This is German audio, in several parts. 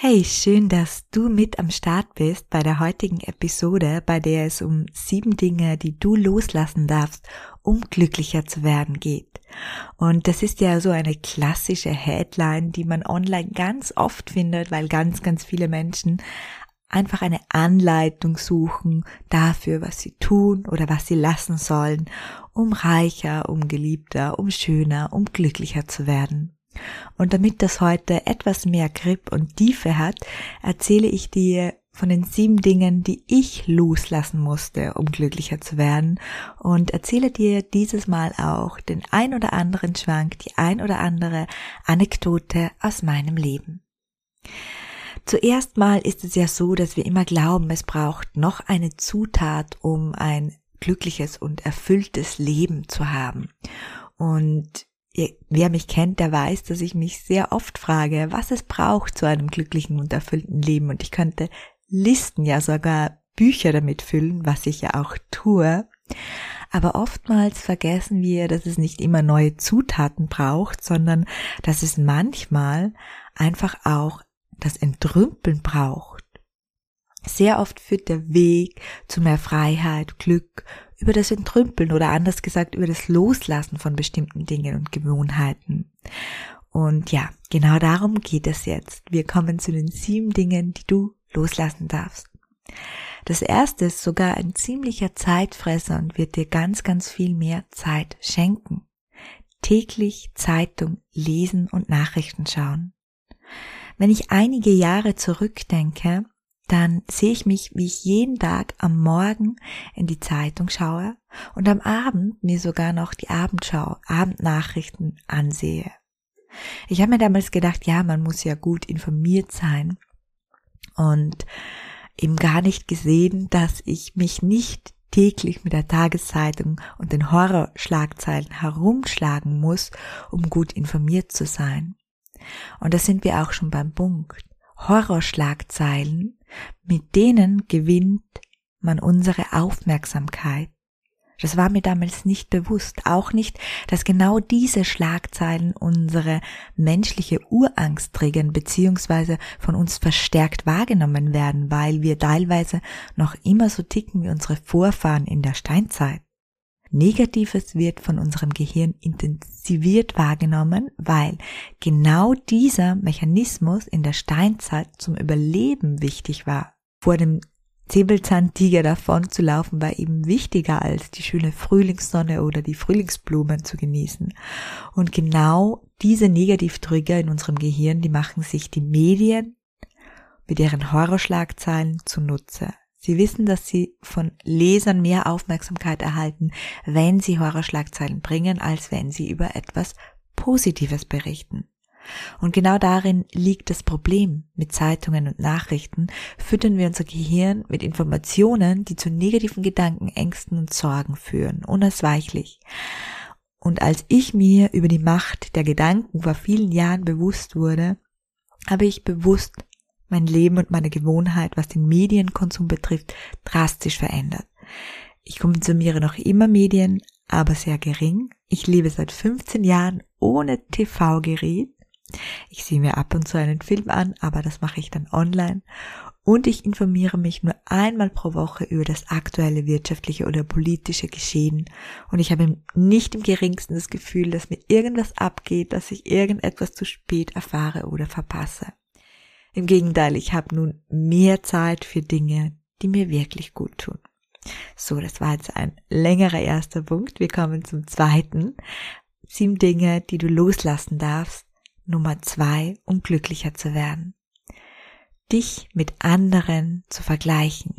Hey, schön, dass du mit am Start bist bei der heutigen Episode, bei der es um sieben Dinge, die du loslassen darfst, um glücklicher zu werden geht. Und das ist ja so eine klassische Headline, die man online ganz oft findet, weil ganz, ganz viele Menschen einfach eine Anleitung suchen dafür, was sie tun oder was sie lassen sollen, um reicher, um geliebter, um schöner, um glücklicher zu werden. Und damit das heute etwas mehr Grip und Tiefe hat, erzähle ich dir von den sieben Dingen, die ich loslassen musste, um glücklicher zu werden und erzähle dir dieses Mal auch den ein oder anderen Schwank, die ein oder andere Anekdote aus meinem Leben. Zuerst mal ist es ja so, dass wir immer glauben, es braucht noch eine Zutat, um ein glückliches und erfülltes Leben zu haben. Und wer mich kennt, der weiß, dass ich mich sehr oft frage, was es braucht zu einem glücklichen und erfüllten Leben. Und ich könnte Listen, ja sogar Bücher damit füllen, was ich ja auch tue. Aber oftmals vergessen wir, dass es nicht immer neue Zutaten braucht, sondern dass es manchmal einfach auch das Entrümpeln braucht. Sehr oft führt der Weg zu mehr Freiheit, Glück über das Entrümpeln oder anders gesagt über das Loslassen von bestimmten Dingen und Gewohnheiten. Und ja, genau darum geht es jetzt. Wir kommen zu den sieben Dingen, die du loslassen darfst. Das erste ist sogar ein ziemlicher Zeitfresser und wird dir ganz, ganz viel mehr Zeit schenken. Täglich Zeitung lesen und Nachrichten schauen. Wenn ich einige Jahre zurückdenke, dann sehe ich mich, wie ich jeden Tag am Morgen in die Zeitung schaue und am Abend mir sogar noch die Abendschau, Abendnachrichten ansehe. Ich habe mir damals gedacht, ja, man muss ja gut informiert sein und eben gar nicht gesehen, dass ich mich nicht täglich mit der Tageszeitung und den Horrorschlagzeilen herumschlagen muss, um gut informiert zu sein. Und da sind wir auch schon beim Punkt. Horrorschlagzeilen, mit denen gewinnt man unsere Aufmerksamkeit. Das war mir damals nicht bewusst, auch nicht, dass genau diese Schlagzeilen unsere menschliche Urangst triggern beziehungsweise von uns verstärkt wahrgenommen werden, weil wir teilweise noch immer so ticken wie unsere Vorfahren in der Steinzeit. Negatives wird von unserem Gehirn intensiviert wahrgenommen, weil genau dieser Mechanismus in der Steinzeit zum Überleben wichtig war. Vor dem Säbelzahntiger davon zu laufen war eben wichtiger als die schöne Frühlingssonne oder die Frühlingsblumen zu genießen. Und genau diese Negativtrigger in unserem Gehirn, die machen sich die Medien mit ihren Horrorschlagzeilen zunutze. Sie wissen, dass Sie von Lesern mehr Aufmerksamkeit erhalten, wenn Sie Horrorschlagzeilen bringen, als wenn Sie über etwas Positives berichten. Und genau darin liegt das Problem mit Zeitungen und Nachrichten. Füttern wir unser Gehirn mit Informationen, die zu negativen Gedanken, Ängsten und Sorgen führen, unausweichlich. Und als ich mir über die Macht der Gedanken vor vielen Jahren bewusst wurde, habe ich bewusst mein Leben und meine Gewohnheit, was den Medienkonsum betrifft, drastisch verändert. Ich konsumiere noch immer Medien, aber sehr gering. Ich lebe seit 15 Jahren ohne TV-Gerät. Ich sehe mir ab und zu einen Film an, aber das mache ich dann online. Und ich informiere mich nur einmal pro Woche über das aktuelle wirtschaftliche oder politische Geschehen. Und ich habe nicht im geringsten das Gefühl, dass mir irgendwas abgeht, dass ich irgendetwas zu spät erfahre oder verpasse. Im Gegenteil, ich habe nun mehr Zeit für Dinge, die mir wirklich gut tun. So, das war jetzt ein längerer erster Punkt. Wir kommen zum zweiten. Sieben Dinge, die du loslassen darfst. Nummer zwei, um glücklicher zu werden. Dich mit anderen zu vergleichen.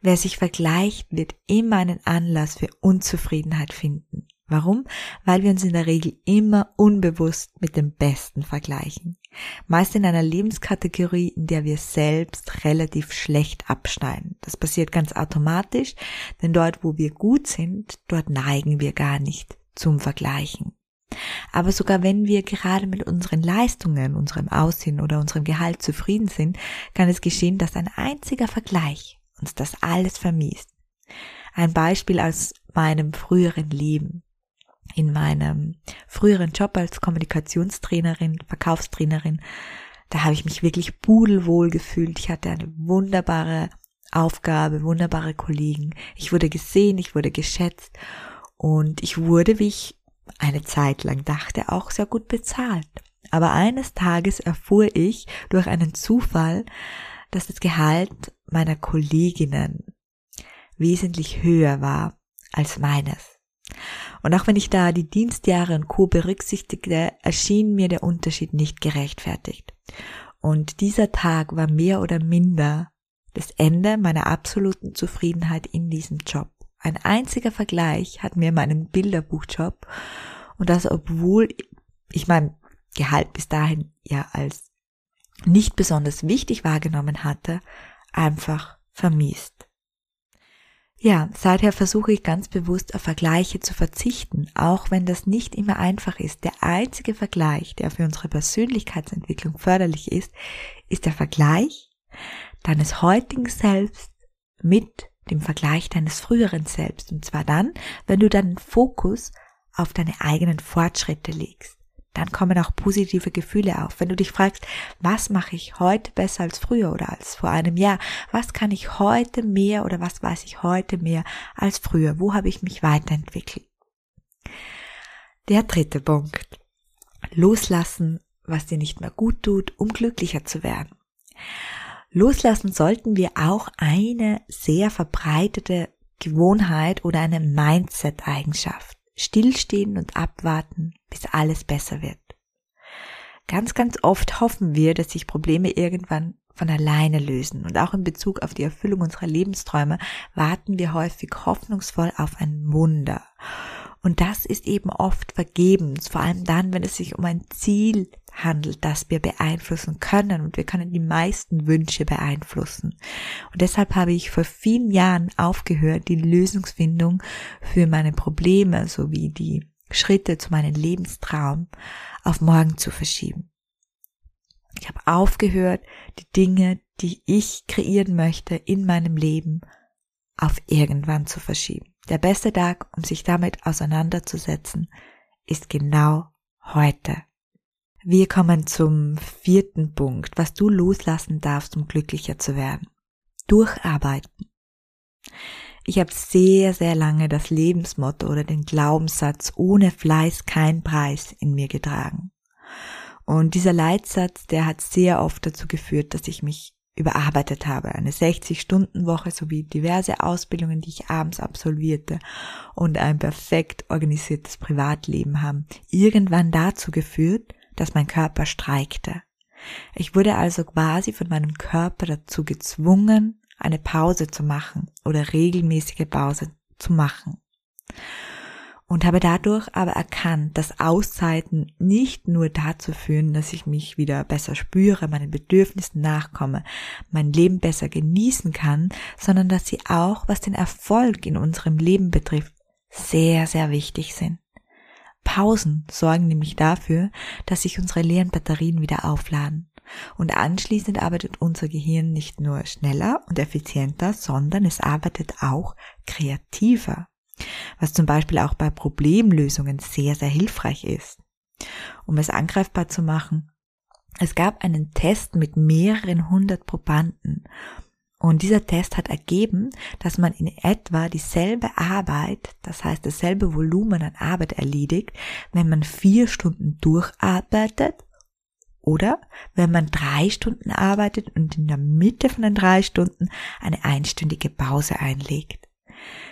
Wer sich vergleicht, wird immer einen Anlass für Unzufriedenheit finden. Warum? Weil wir uns in der Regel immer unbewusst mit dem Besten vergleichen. Meist in einer Lebenskategorie, in der wir selbst relativ schlecht abschneiden. Das passiert ganz automatisch, denn dort, wo wir gut sind, dort neigen wir gar nicht zum Vergleichen. Aber sogar wenn wir gerade mit unseren Leistungen, unserem Aussehen oder unserem Gehalt zufrieden sind, kann es geschehen, dass ein einziger Vergleich uns das alles vermiest. Ein Beispiel aus meinem früheren Leben in meinem früheren Job als Kommunikationstrainerin, Verkaufstrainerin, da habe ich mich wirklich pudelwohl gefühlt. Ich hatte eine wunderbare Aufgabe, wunderbare Kollegen. Ich wurde gesehen, ich wurde geschätzt und ich wurde, wie ich eine Zeit lang dachte, auch sehr gut bezahlt. Aber eines Tages erfuhr ich durch einen Zufall, dass das Gehalt meiner Kolleginnen wesentlich höher war als meines. Und auch wenn ich da die Dienstjahre und Co. berücksichtigte, erschien mir der Unterschied nicht gerechtfertigt. Und dieser Tag war mehr oder minder das Ende meiner absoluten Zufriedenheit in diesem Job. Ein einziger Vergleich hat mir meinen Bilderbuchjob und das obwohl ich mein Gehalt bis dahin ja als nicht besonders wichtig wahrgenommen hatte, einfach vermiest. Ja, seither versuche ich ganz bewusst auf Vergleiche zu verzichten, auch wenn das nicht immer einfach ist. Der einzige Vergleich, der für unsere Persönlichkeitsentwicklung förderlich ist, ist der Vergleich deines heutigen Selbst mit dem Vergleich deines früheren Selbst. Und zwar dann, wenn du deinen Fokus auf deine eigenen Fortschritte legst dann kommen auch positive Gefühle auf. Wenn du dich fragst, was mache ich heute besser als früher oder als vor einem Jahr? Was kann ich heute mehr oder was weiß ich heute mehr als früher? Wo habe ich mich weiterentwickelt? Der dritte Punkt. Loslassen, was dir nicht mehr gut tut, um glücklicher zu werden. Loslassen sollten wir auch eine sehr verbreitete Gewohnheit oder eine Mindset-Eigenschaft stillstehen und abwarten, bis alles besser wird. Ganz, ganz oft hoffen wir, dass sich Probleme irgendwann von alleine lösen. Und auch in Bezug auf die Erfüllung unserer Lebensträume warten wir häufig hoffnungsvoll auf ein Wunder. Und das ist eben oft vergebens, vor allem dann, wenn es sich um ein Ziel handelt, das wir beeinflussen können. Und wir können die meisten Wünsche beeinflussen. Und deshalb habe ich vor vielen Jahren aufgehört, die Lösungsfindung für meine Probleme sowie die Schritte zu meinem Lebenstraum auf morgen zu verschieben. Ich habe aufgehört, die Dinge, die ich kreieren möchte in meinem Leben, auf irgendwann zu verschieben. Der beste Tag, um sich damit auseinanderzusetzen, ist genau heute. Wir kommen zum vierten Punkt, was du loslassen darfst, um glücklicher zu werden. Durcharbeiten. Ich habe sehr, sehr lange das Lebensmotto oder den Glaubenssatz ohne Fleiß kein Preis in mir getragen. Und dieser Leitsatz, der hat sehr oft dazu geführt, dass ich mich überarbeitet habe. Eine 60-Stunden-Woche sowie diverse Ausbildungen, die ich abends absolvierte und ein perfekt organisiertes Privatleben haben irgendwann dazu geführt, dass mein Körper streikte. Ich wurde also quasi von meinem Körper dazu gezwungen, eine Pause zu machen oder regelmäßige Pause zu machen und habe dadurch aber erkannt, dass Auszeiten nicht nur dazu führen, dass ich mich wieder besser spüre, meinen Bedürfnissen nachkomme, mein Leben besser genießen kann, sondern dass sie auch, was den Erfolg in unserem Leben betrifft, sehr, sehr wichtig sind. Pausen sorgen nämlich dafür, dass sich unsere leeren Batterien wieder aufladen. Und anschließend arbeitet unser Gehirn nicht nur schneller und effizienter, sondern es arbeitet auch kreativer was zum Beispiel auch bei Problemlösungen sehr, sehr hilfreich ist. Um es angreifbar zu machen, es gab einen Test mit mehreren hundert Probanden und dieser Test hat ergeben, dass man in etwa dieselbe Arbeit, das heißt dasselbe Volumen an Arbeit erledigt, wenn man vier Stunden durcharbeitet oder wenn man drei Stunden arbeitet und in der Mitte von den drei Stunden eine einstündige Pause einlegt.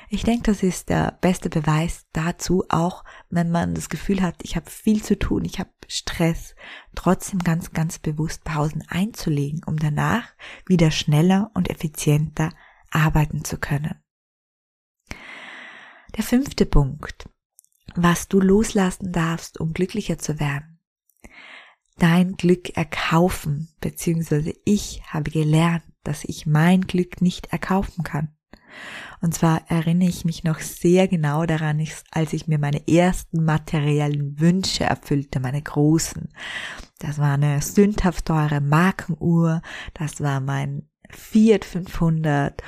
Ich denke, das ist der beste Beweis dazu, auch wenn man das Gefühl hat, ich habe viel zu tun, ich habe Stress, trotzdem ganz, ganz bewusst Pausen einzulegen, um danach wieder schneller und effizienter arbeiten zu können. Der fünfte Punkt. was du loslassen darfst, um glücklicher zu werden. Dein Glück erkaufen, beziehungsweise ich habe gelernt, dass ich mein Glück nicht erkaufen kann. Und zwar erinnere ich mich noch sehr genau daran, als ich mir meine ersten materiellen Wünsche erfüllte, meine großen. Das war eine sündhaft teure Markenuhr, das war mein Fiat 500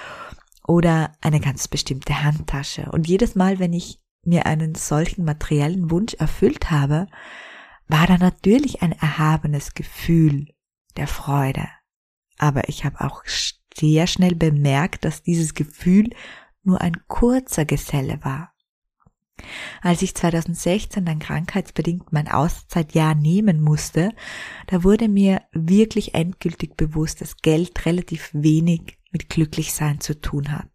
oder eine ganz bestimmte Handtasche. Und jedes Mal, wenn ich mir einen solchen materiellen Wunsch erfüllt habe, war da natürlich ein erhabenes Gefühl der Freude. Aber ich habe auch sehr schnell bemerkt, dass dieses Gefühl nur ein kurzer Geselle war. Als ich 2016 dann krankheitsbedingt mein Auszeitjahr nehmen musste, da wurde mir wirklich endgültig bewusst, dass Geld relativ wenig mit Glücklichsein zu tun hat.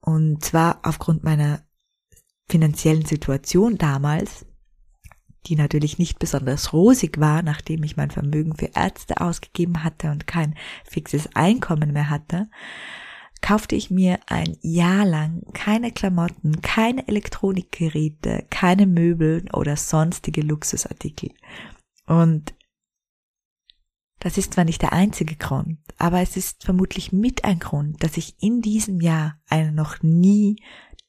Und zwar aufgrund meiner finanziellen Situation damals, die natürlich nicht besonders rosig war, nachdem ich mein Vermögen für Ärzte ausgegeben hatte und kein fixes Einkommen mehr hatte, kaufte ich mir ein Jahr lang keine Klamotten, keine Elektronikgeräte, keine Möbel oder sonstige Luxusartikel. Und das ist zwar nicht der einzige Grund, aber es ist vermutlich mit ein Grund, dass ich in diesem Jahr eine noch nie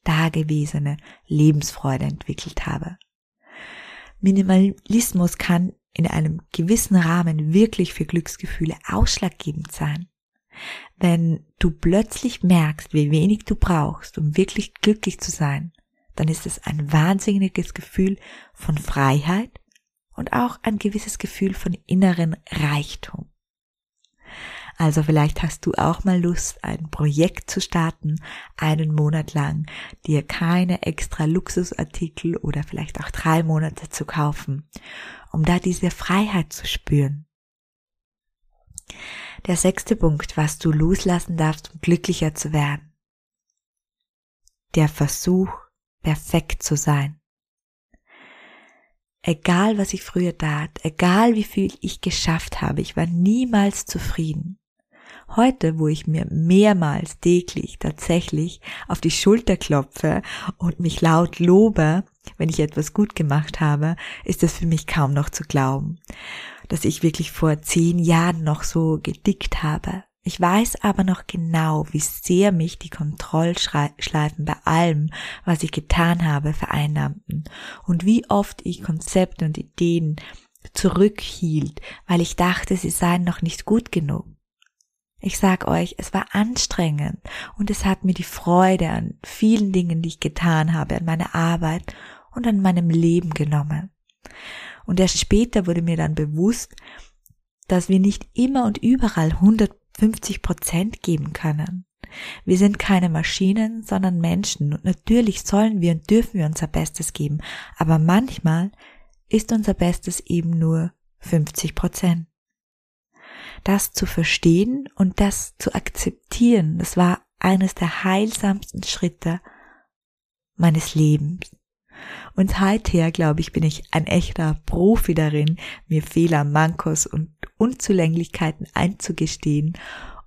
dagewesene Lebensfreude entwickelt habe. Minimalismus kann in einem gewissen Rahmen wirklich für Glücksgefühle ausschlaggebend sein. Wenn du plötzlich merkst, wie wenig du brauchst, um wirklich glücklich zu sein, dann ist es ein wahnsinniges Gefühl von Freiheit und auch ein gewisses Gefühl von inneren Reichtum. Also vielleicht hast du auch mal Lust, ein Projekt zu starten, einen Monat lang, dir keine extra Luxusartikel oder vielleicht auch drei Monate zu kaufen, um da diese Freiheit zu spüren. Der sechste Punkt, was du loslassen darfst, um glücklicher zu werden. Der Versuch, perfekt zu sein. Egal was ich früher tat, egal wie viel ich geschafft habe, ich war niemals zufrieden. Heute, wo ich mir mehrmals täglich tatsächlich auf die Schulter klopfe und mich laut lobe, wenn ich etwas gut gemacht habe, ist es für mich kaum noch zu glauben das ich wirklich vor zehn Jahren noch so gedickt habe. Ich weiß aber noch genau, wie sehr mich die Kontrollschleifen bei allem, was ich getan habe, vereinnahmten und wie oft ich Konzepte und Ideen zurückhielt, weil ich dachte, sie seien noch nicht gut genug. Ich sag euch, es war anstrengend und es hat mir die Freude an vielen Dingen, die ich getan habe, an meiner Arbeit und an meinem Leben genommen. Und erst später wurde mir dann bewusst, dass wir nicht immer und überall 150 Prozent geben können. Wir sind keine Maschinen, sondern Menschen und natürlich sollen wir und dürfen wir unser Bestes geben, aber manchmal ist unser Bestes eben nur 50 Prozent. Das zu verstehen und das zu akzeptieren, das war eines der heilsamsten Schritte meines Lebens. Und seither, glaube ich, bin ich ein echter Profi darin, mir Fehler, Mankos und Unzulänglichkeiten einzugestehen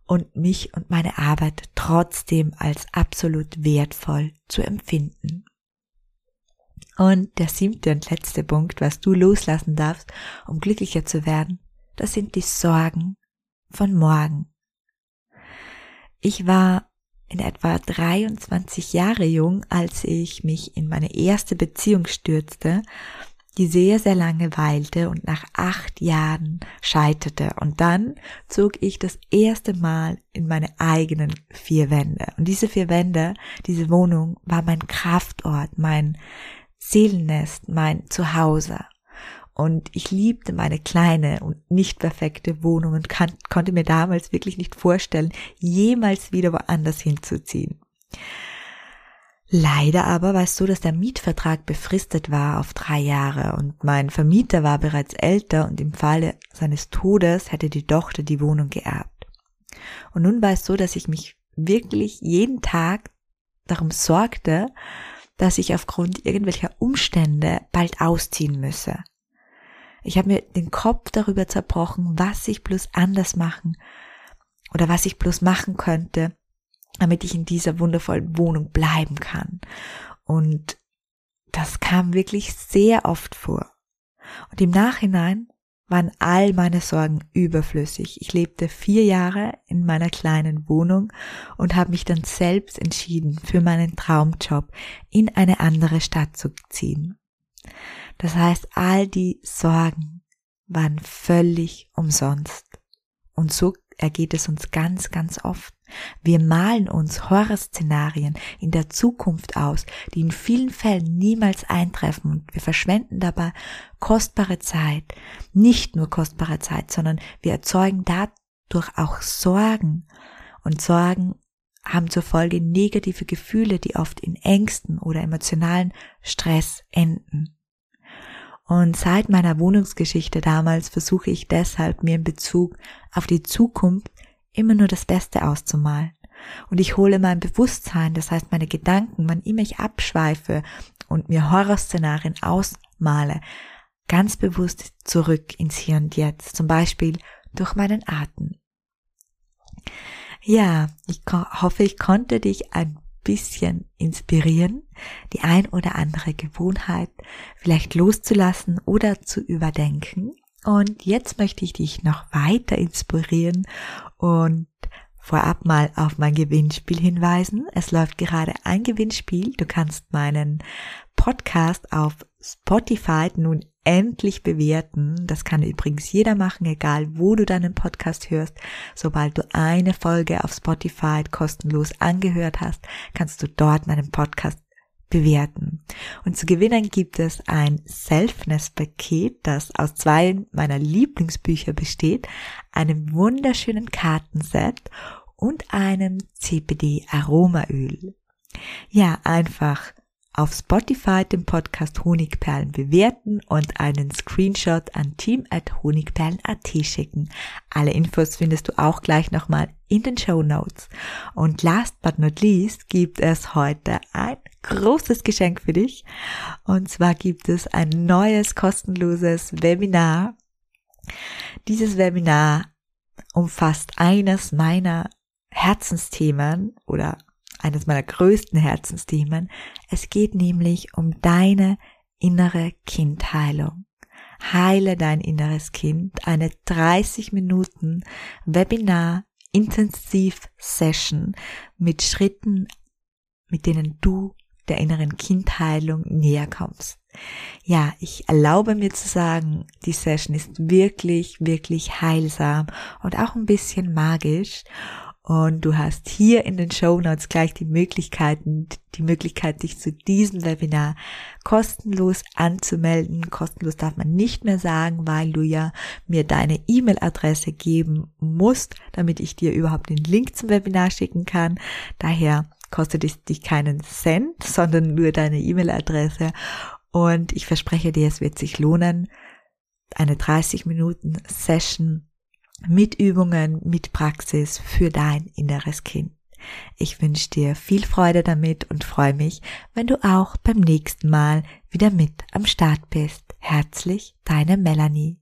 und mich und meine Arbeit trotzdem als absolut wertvoll zu empfinden. Und der siebte und letzte Punkt, was du loslassen darfst, um glücklicher zu werden, das sind die Sorgen von morgen. Ich war in etwa 23 Jahre jung, als ich mich in meine erste Beziehung stürzte, die sehr, sehr lange weilte und nach acht Jahren scheiterte. Und dann zog ich das erste Mal in meine eigenen vier Wände. Und diese vier Wände, diese Wohnung war mein Kraftort, mein Seelennest, mein Zuhause. Und ich liebte meine kleine und nicht perfekte Wohnung und kann, konnte mir damals wirklich nicht vorstellen, jemals wieder woanders hinzuziehen. Leider aber war es so, dass der Mietvertrag befristet war auf drei Jahre und mein Vermieter war bereits älter und im Falle seines Todes hätte die Tochter die Wohnung geerbt. Und nun war es so, dass ich mich wirklich jeden Tag darum sorgte, dass ich aufgrund irgendwelcher Umstände bald ausziehen müsse. Ich habe mir den Kopf darüber zerbrochen, was ich bloß anders machen oder was ich bloß machen könnte, damit ich in dieser wundervollen Wohnung bleiben kann. Und das kam wirklich sehr oft vor. Und im Nachhinein waren all meine Sorgen überflüssig. Ich lebte vier Jahre in meiner kleinen Wohnung und habe mich dann selbst entschieden, für meinen Traumjob in eine andere Stadt zu ziehen. Das heißt, all die Sorgen waren völlig umsonst. Und so ergeht es uns ganz, ganz oft. Wir malen uns Horrorszenarien in der Zukunft aus, die in vielen Fällen niemals eintreffen und wir verschwenden dabei kostbare Zeit. Nicht nur kostbare Zeit, sondern wir erzeugen dadurch auch Sorgen. Und Sorgen haben zur Folge negative Gefühle, die oft in Ängsten oder emotionalen Stress enden. Und seit meiner Wohnungsgeschichte damals versuche ich deshalb mir in Bezug auf die Zukunft immer nur das Beste auszumalen. Und ich hole mein Bewusstsein, das heißt meine Gedanken, wann immer ich abschweife und mir Horrorszenarien ausmale, ganz bewusst zurück ins Hier und Jetzt, zum Beispiel durch meinen Atem. Ja, ich hoffe, ich konnte dich ein bisschen inspirieren, die ein oder andere Gewohnheit vielleicht loszulassen oder zu überdenken. Und jetzt möchte ich dich noch weiter inspirieren und vorab mal auf mein Gewinnspiel hinweisen. Es läuft gerade ein Gewinnspiel. Du kannst meinen Podcast auf Spotify nun endlich bewerten. Das kann übrigens jeder machen, egal wo du deinen Podcast hörst. Sobald du eine Folge auf Spotify kostenlos angehört hast, kannst du dort meinen Podcast bewerten. Und zu gewinnen gibt es ein Selfness-Paket, das aus zwei meiner Lieblingsbücher besteht, einem wunderschönen Kartenset und einem CBD-Aromaöl. Ja, einfach auf Spotify den Podcast Honigperlen bewerten und einen Screenshot an team at honigperlen.at schicken. Alle Infos findest du auch gleich nochmal in den Show Notes. Und last but not least gibt es heute ein großes Geschenk für dich. Und zwar gibt es ein neues kostenloses Webinar. Dieses Webinar umfasst eines meiner Herzensthemen oder eines meiner größten Herzensthemen. Es geht nämlich um deine innere Kindheilung. Heile dein inneres Kind. Eine 30 Minuten Webinar Intensiv Session mit Schritten, mit denen du der inneren Kindheilung näher kommst. Ja, ich erlaube mir zu sagen, die Session ist wirklich, wirklich heilsam und auch ein bisschen magisch. Und du hast hier in den Show Notes gleich die Möglichkeiten, die Möglichkeit, dich zu diesem Webinar kostenlos anzumelden. Kostenlos darf man nicht mehr sagen, weil du ja mir deine E-Mail-Adresse geben musst, damit ich dir überhaupt den Link zum Webinar schicken kann. Daher kostet es dich keinen Cent, sondern nur deine E-Mail-Adresse. Und ich verspreche dir, es wird sich lohnen. Eine 30 Minuten Session mit Übungen, mit Praxis für dein inneres Kind. Ich wünsche dir viel Freude damit und freue mich, wenn du auch beim nächsten Mal wieder mit am Start bist. Herzlich, deine Melanie.